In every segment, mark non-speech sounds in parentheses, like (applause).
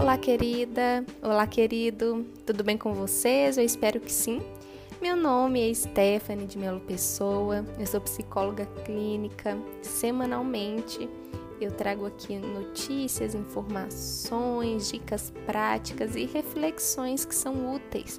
Olá, querida. Olá, querido. Tudo bem com vocês? Eu espero que sim. Meu nome é Stephanie de Melo Pessoa. Eu sou psicóloga clínica. Semanalmente eu trago aqui notícias, informações, dicas práticas e reflexões que são úteis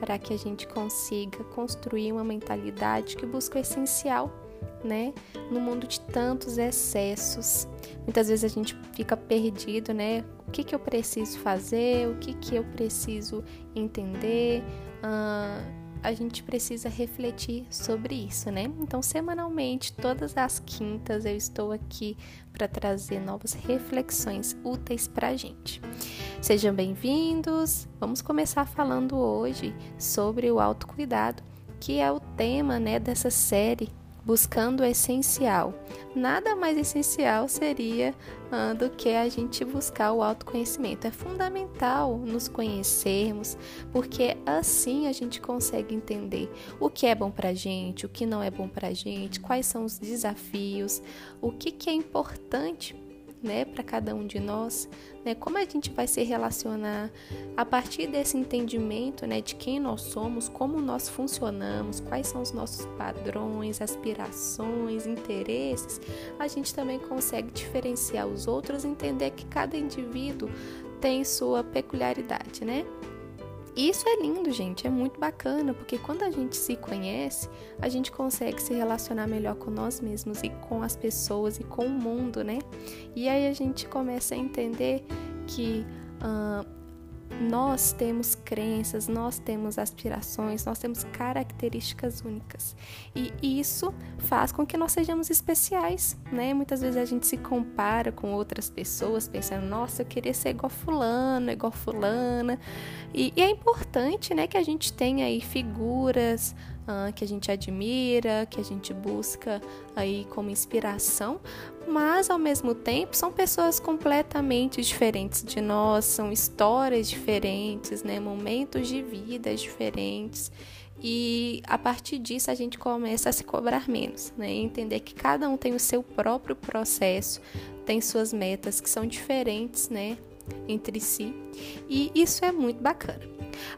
para que a gente consiga construir uma mentalidade que busca o essencial né? No mundo de tantos excessos. Muitas vezes a gente fica perdido, né? O que, que eu preciso fazer? O que, que eu preciso entender? Uh, a gente precisa refletir sobre isso, né? Então, semanalmente, todas as quintas, eu estou aqui para trazer novas reflexões úteis para a gente. Sejam bem-vindos! Vamos começar falando hoje sobre o autocuidado, que é o tema né, dessa série buscando o essencial. Nada mais essencial seria uh, do que a gente buscar o autoconhecimento. É fundamental nos conhecermos, porque assim a gente consegue entender o que é bom para gente, o que não é bom para gente, quais são os desafios, o que, que é importante né, para cada um de nós, né, como a gente vai se relacionar a partir desse entendimento, né, de quem nós somos, como nós funcionamos, quais são os nossos padrões, aspirações, interesses, a gente também consegue diferenciar os outros, entender que cada indivíduo tem sua peculiaridade, né? Isso é lindo, gente, é muito bacana, porque quando a gente se conhece, a gente consegue se relacionar melhor com nós mesmos e com as pessoas e com o mundo, né? E aí a gente começa a entender que uh, nós temos crenças, nós temos aspirações, nós temos características únicas. E isso faz com que nós sejamos especiais, né? Muitas vezes a gente se compara com outras pessoas, pensando, nossa, eu queria ser igual fulano, igual fulana. E, e é importante, né, que a gente tenha aí figuras, que a gente admira, que a gente busca aí como inspiração, mas ao mesmo tempo são pessoas completamente diferentes de nós, são histórias diferentes, né, momentos de vida diferentes. E a partir disso a gente começa a se cobrar menos, né? Entender que cada um tem o seu próprio processo, tem suas metas que são diferentes, né? Entre si. E isso é muito bacana.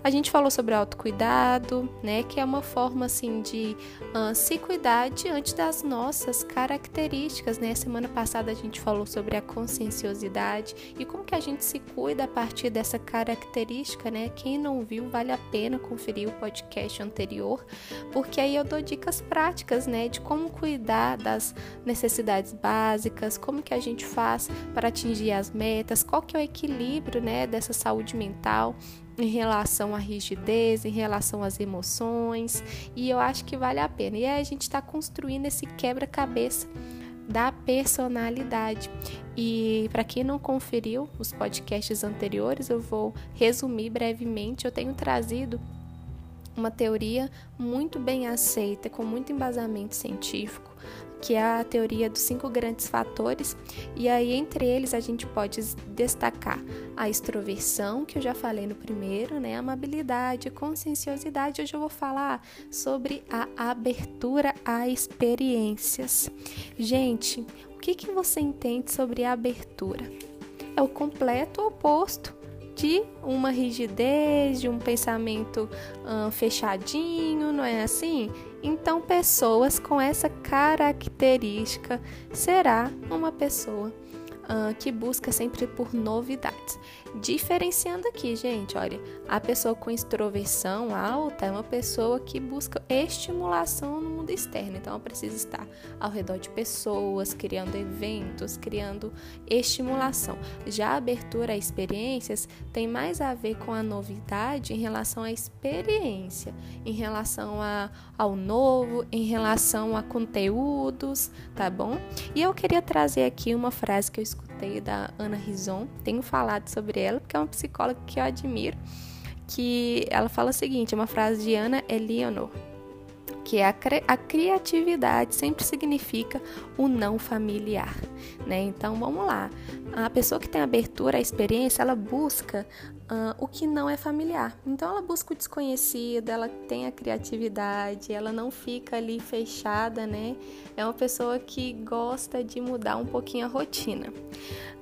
A gente falou sobre autocuidado, né, que é uma forma assim de uh, se cuidar diante das nossas características, né? Semana passada a gente falou sobre a conscienciosidade e como que a gente se cuida a partir dessa característica, né? Quem não viu, vale a pena conferir o podcast anterior, porque aí eu dou dicas práticas, né, de como cuidar das necessidades básicas, como que a gente faz para atingir as metas, qual que é o equilíbrio, né, dessa saúde mental em relação à rigidez, em relação às emoções, e eu acho que vale a pena. E aí a gente está construindo esse quebra-cabeça da personalidade. E para quem não conferiu os podcasts anteriores, eu vou resumir brevemente. Eu tenho trazido uma teoria muito bem aceita, com muito embasamento científico, que é a teoria dos cinco grandes fatores, e aí entre eles a gente pode destacar a extroversão, que eu já falei no primeiro, né? Amabilidade, conscienciosidade. Hoje eu vou falar sobre a abertura a experiências. Gente, o que, que você entende sobre a abertura? É o completo oposto de uma rigidez, de um pensamento hum, fechadinho, não é assim? Então, pessoas com essa característica será uma pessoa uh, que busca sempre por novidades. Diferenciando aqui, gente, olha, a pessoa com extroversão alta é uma pessoa que busca estimulação no mundo externo, então ela precisa estar ao redor de pessoas, criando eventos, criando estimulação. Já a abertura a experiências tem mais a ver com a novidade em relação à experiência, em relação a, ao novo, em relação a conteúdos, tá bom? E eu queria trazer aqui uma frase que eu escutei da Ana Rison, tenho falado sobre ela, porque é uma psicóloga que eu admiro, que ela fala o seguinte, é uma frase de Ana Eleanor, que a, a criatividade sempre significa o não familiar, né? Então vamos lá. A pessoa que tem abertura à experiência, ela busca uh, o que não é familiar. Então ela busca o desconhecido, ela tem a criatividade, ela não fica ali fechada, né? É uma pessoa que gosta de mudar um pouquinho a rotina.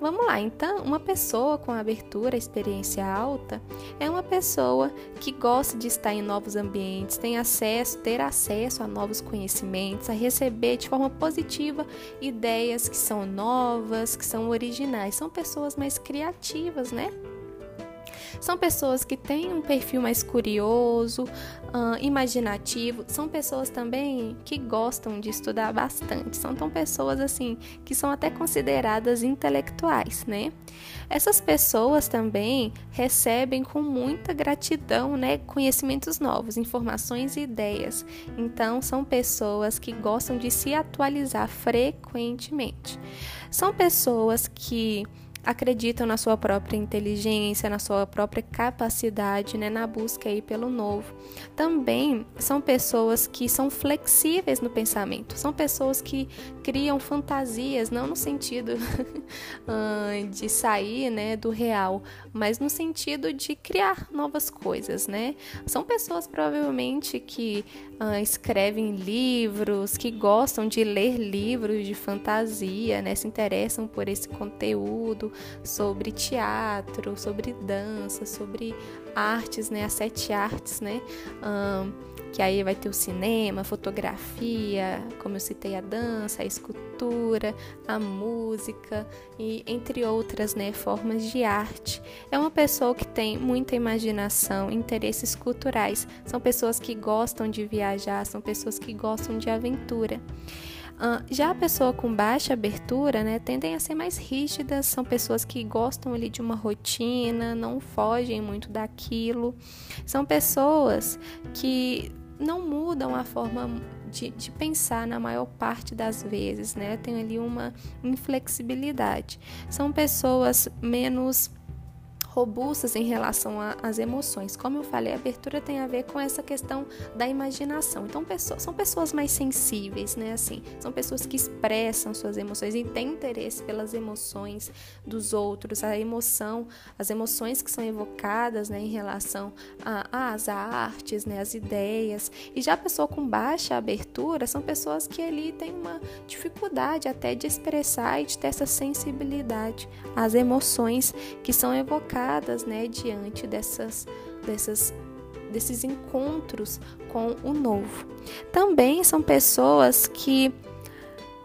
Vamos lá, então, uma pessoa com abertura, experiência alta, é uma pessoa que gosta de estar em novos ambientes, tem acesso, ter acesso a novos conhecimentos, a receber de forma positiva ideias que são novas, que são originais. São pessoas mais criativas, né? São pessoas que têm um perfil mais curioso, uh, imaginativo. São pessoas também que gostam de estudar bastante. São tão pessoas assim que são até consideradas intelectuais, né? Essas pessoas também recebem com muita gratidão, né, conhecimentos novos, informações e ideias. Então são pessoas que gostam de se atualizar frequentemente. São pessoas que acreditam na sua própria inteligência, na sua própria capacidade, né, na busca aí pelo novo. Também são pessoas que são flexíveis no pensamento, são pessoas que criam fantasias, não no sentido (laughs) de sair, né, do real, mas no sentido de criar novas coisas, né? São pessoas provavelmente que uh, escrevem livros, que gostam de ler livros de fantasia, né, se interessam por esse conteúdo sobre teatro, sobre dança, sobre artes, né? As sete artes, né? Que aí vai ter o cinema, fotografia, como eu citei, a dança, a escultura, a música e entre outras né, formas de arte. É uma pessoa que tem muita imaginação, interesses culturais, são pessoas que gostam de viajar, são pessoas que gostam de aventura. Uh, já a pessoa com baixa abertura, né, tendem a ser mais rígidas, são pessoas que gostam ali de uma rotina, não fogem muito daquilo. São pessoas que não mudam a forma de, de, pensar na maior parte das vezes, né? Tem ali uma inflexibilidade. São pessoas menos robustas em relação às emoções. Como eu falei, a abertura tem a ver com essa questão da imaginação. Então, pessoas, são pessoas mais sensíveis, né? Assim, são pessoas que expressam suas emoções e têm interesse pelas emoções dos outros, a emoção, as emoções que são evocadas, né, em relação às artes, né, às ideias. E já a pessoa com baixa abertura são pessoas que ali têm uma dificuldade até de expressar e de ter essa sensibilidade às emoções que são evocadas né, diante dessas, dessas, desses encontros com o novo. Também são pessoas que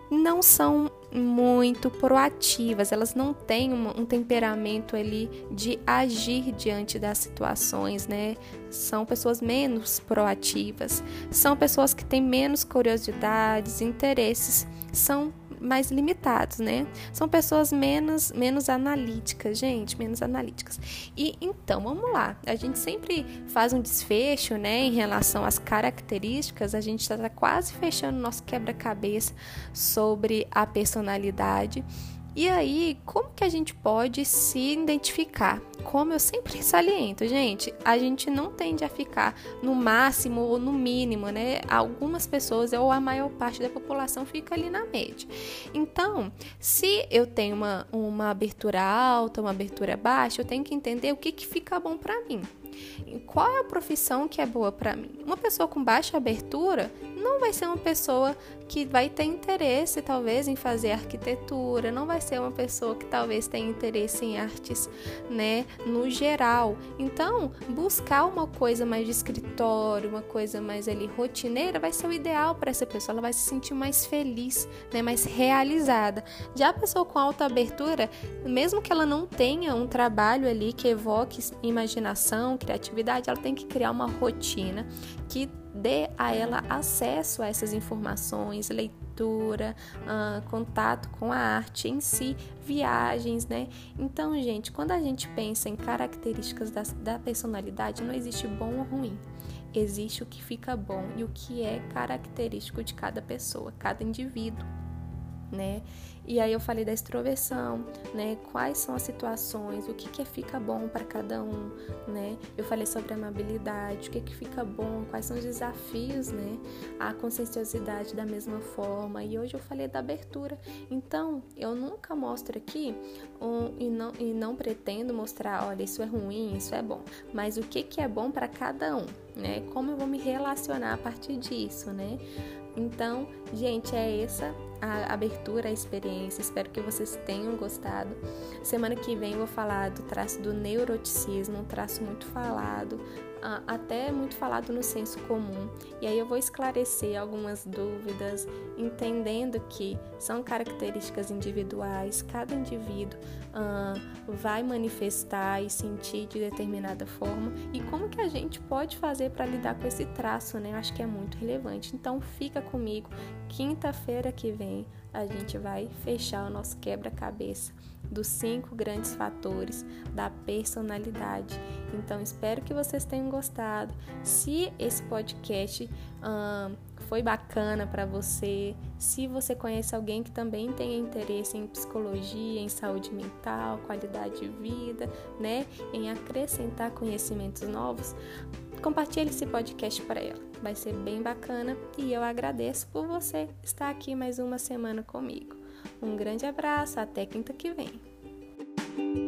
não são muito proativas, elas não têm um, temperamento ali de agir diante das situações, né? São pessoas menos proativas, são pessoas que têm menos curiosidades, interesses, são mais limitados, né? São pessoas menos, menos analíticas, gente, menos analíticas. E então, vamos lá. A gente sempre faz um desfecho, né, em relação às características. A gente está quase fechando nosso quebra-cabeça sobre a personalidade. E aí, como que a gente pode se identificar? Como eu sempre (laughs) saliento, gente, a gente não tende a ficar no máximo ou no mínimo, né? Algumas pessoas ou a maior parte da população fica ali na média. Então, se eu tenho uma, uma abertura alta, uma abertura baixa, eu tenho que entender o que, que fica bom para mim. Qual é a profissão que é boa para mim? Uma pessoa com baixa abertura não vai ser uma pessoa que vai ter interesse, talvez, em fazer arquitetura, não vai ser uma pessoa que talvez tenha interesse em artes, né, no geral. Então, buscar uma coisa mais de escritório, uma coisa mais ali rotineira, vai ser o ideal para essa pessoa. Ela vai se sentir mais feliz, né, mais realizada. Já a pessoa com alta abertura, mesmo que ela não tenha um trabalho ali que evoque imaginação, criatividade, ela tem que criar uma rotina que dê a ela acesso a essas informações, leitura, uh, contato com a arte em si, viagens, né? Então, gente, quando a gente pensa em características da, da personalidade, não existe bom ou ruim. Existe o que fica bom e o que é característico de cada pessoa, cada indivíduo, né? E aí eu falei da extroversão, né? Quais são as situações, o que que fica bom para cada um, né? Eu falei sobre amabilidade, o que que fica bom, quais são os desafios, né? A conscienciosidade da mesma forma. E hoje eu falei da abertura. Então, eu nunca mostro aqui um, e, não, e não pretendo mostrar, olha, isso é ruim, isso é bom. Mas o que que é bom para cada um, né? Como eu vou me relacionar a partir disso, né? Então, gente, é essa a abertura à experiência. Espero que vocês tenham gostado. Semana que vem eu vou falar do traço do neuroticismo, um traço muito falado, até muito falado no senso comum. E aí eu vou esclarecer algumas dúvidas, entendendo que são características individuais, cada indivíduo uh, vai manifestar e sentir de determinada forma e como que a gente pode fazer para lidar com esse traço, né? Acho que é muito relevante. Então fica comigo. Quinta-feira que vem a gente vai fechar o nosso quebra-cabeça dos cinco grandes fatores da personalidade. Então, espero que vocês tenham gostado. Se esse podcast hum, foi bacana para você, se você conhece alguém que também tenha interesse em psicologia, em saúde mental, qualidade de vida, né, em acrescentar conhecimentos novos, compartilhe esse podcast para ela. Vai ser bem bacana e eu agradeço por você estar aqui mais uma semana comigo. Um grande abraço, até quinta que vem.